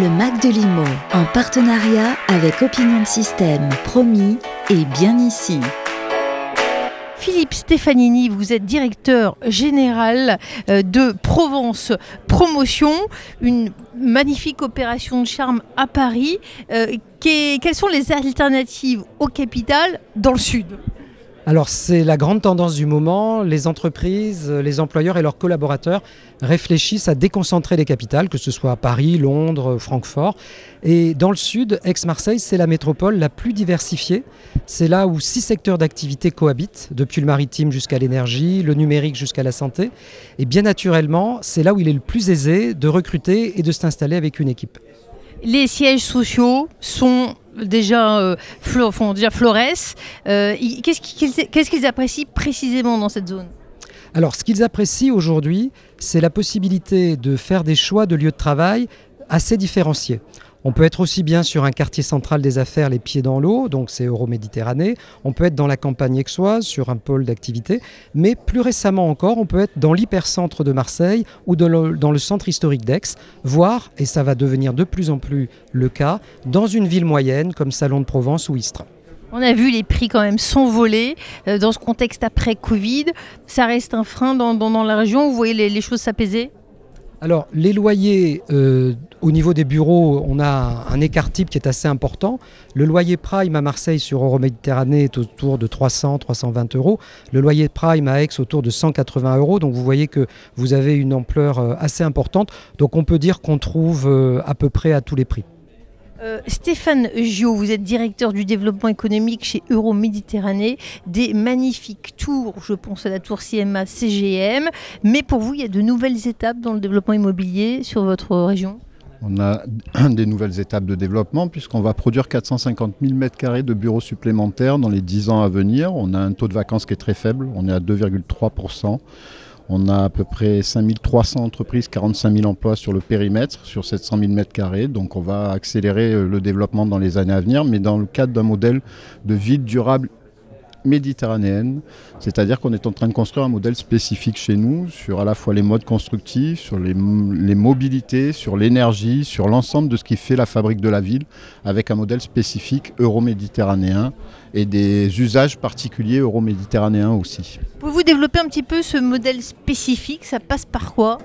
Le Mac de Limo, en partenariat avec Opinion de Système, promis et bien ici. Philippe Stefanini, vous êtes directeur général euh, de Provence Promotion, une magnifique opération de charme à Paris. Euh, quelles sont les alternatives au capital dans le sud? Alors c'est la grande tendance du moment. Les entreprises, les employeurs et leurs collaborateurs réfléchissent à déconcentrer les capitales, que ce soit à Paris, Londres, Francfort. Et dans le sud, Aix-Marseille, c'est la métropole la plus diversifiée. C'est là où six secteurs d'activité cohabitent, depuis le maritime jusqu'à l'énergie, le numérique jusqu'à la santé. Et bien naturellement, c'est là où il est le plus aisé de recruter et de s'installer avec une équipe. Les sièges sociaux sont déjà, euh, qu'ils qu'est-ce qu'ils apprécient précisément dans cette zone? Alors, ce qu'ils apprécient aujourd'hui, c'est la possibilité de faire des choix de lieux de travail assez différenciés. On peut être aussi bien sur un quartier central des affaires, les pieds dans l'eau, donc c'est Euroméditerranée. On peut être dans la campagne aixoise, sur un pôle d'activité. Mais plus récemment encore, on peut être dans l'hypercentre de Marseille ou dans le, centre historique d'Aix, voire, et ça va devenir de plus en plus le cas, dans une ville moyenne comme Salon de Provence ou Istres. On a vu les prix quand même s'envoler euh, dans ce contexte après Covid. Ça reste un frein dans, la région. Vous voyez les choses s'apaiser? Alors, les loyers, euh, au niveau des bureaux, on a un écart type qui est assez important. Le loyer prime à Marseille sur Euroméditerranée est autour de 300-320 euros. Le loyer prime à Aix autour de 180 euros. Donc, vous voyez que vous avez une ampleur euh, assez importante. Donc, on peut dire qu'on trouve euh, à peu près à tous les prix. Euh, Stéphane Gio, vous êtes directeur du développement économique chez Euroméditerranée. Des magnifiques tours, je pense à la tour CMA CGM. Mais pour vous, il y a de nouvelles étapes dans le développement immobilier sur votre région? On a des nouvelles étapes de développement puisqu'on va produire 450 000 m2 de bureaux supplémentaires dans les 10 ans à venir. On a un taux de vacances qui est très faible, on est à 2,3%. On a à peu près 5300 entreprises, 45 000 emplois sur le périmètre, sur 700 000 m2. Donc on va accélérer euh, le développement dans les années à venir, mais dans le cadre d'un modèle de ville durable méditerranéenne, c'est-à-dire qu'on est en train de construire un modèle spécifique chez nous sur à la fois les modes constructifs, sur les, mobilités, sur l'énergie, sur l'ensemble de ce qui fait la fabrique de la ville, avec un modèle spécifique euro-méditerranéen et des usages particuliers euro-méditerranéens aussi. Pouvez-vous développer un petit peu ce modèle spécifique Ça passe par quoi?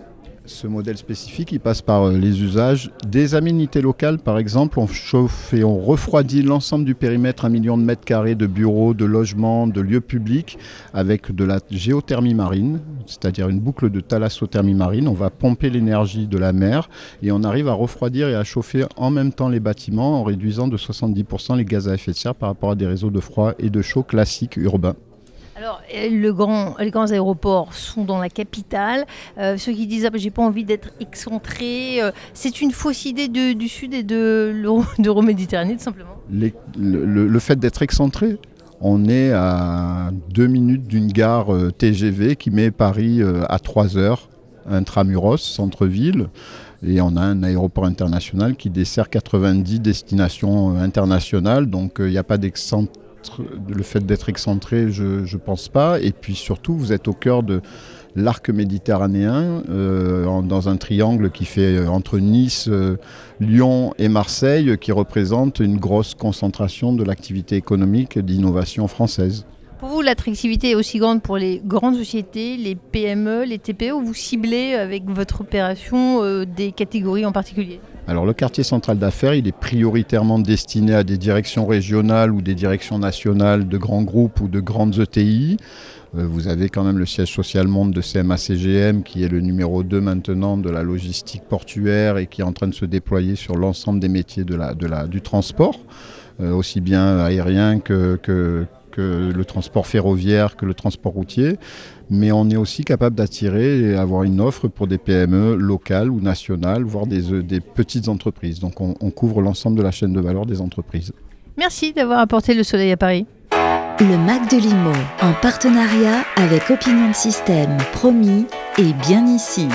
Ce modèle spécifique, il passe par euh, les usages des aménités locales. Par exemple, on chauffe et on refroidit l'ensemble du périmètre, un million de mètres carrés de bureaux, de logements, de lieux publics, avec de la géothermie marine, c'est-à-dire une boucle de thalassothermie marine. On va pomper l'énergie de la mer et on arrive à refroidir et à chauffer en même temps les bâtiments en réduisant de 70% les gaz à effet de serre par rapport à des réseaux de froid et de chaud classiques urbains. Alors, les grands aéroports sont dans la capitale. Euh, ceux qui disent ah, ben, j'ai pas envie d'être excentré, euh, c'est une fausse idée du Sud et de l'Euro- d'Euroméditerranée, tout simplement. Les- le, le- le fait d'être excentré, on est à deux minutes d'une gare euh, TGV qui met Paris à 3 heures, intramuros, centre-ville. Et on a un aéroport international qui dessert 90 destinations internationales. Donc il n'y a pas Le fait d'être excentré, je ne pense pas. Et puis surtout, vous êtes au cœur de l'arc méditerranéen, euh, dans un triangle qui fait euh, entre Nice, euh, Lyon et Marseille, qui représente une grosse concentration de l'activité économique et d'innovation française. Pour vous, l'attractivité est aussi grande pour les grandes sociétés, les PME, les TPE, ou vous ciblez avec votre opération des catégories en particulier? Alors le quartier central d'affaires, il est prioritairement destiné à des directions régionales ou des directions nationales de grands groupes ou de grandes ETI. Euh, Vous avez quand même le siège social monde de CMA-CGM qui est le numéro 2 maintenant de la logistique portuaire et qui est en train de se déployer sur l'ensemble des métiers du transport, euh, aussi bien aérien que, que, que le transport ferroviaire, que le transport routier. Mais on est aussi capable d'attirer et avoir une offre pour des PME locales ou nationales, voire des, euh, des petites entreprises. Donc on, on couvre l'ensemble de la chaîne de valeur des entreprises. Merci d'avoir apporté le soleil à Paris. Le Mac de Limo, en partenariat avec Opinion de Système, promis et bien ici.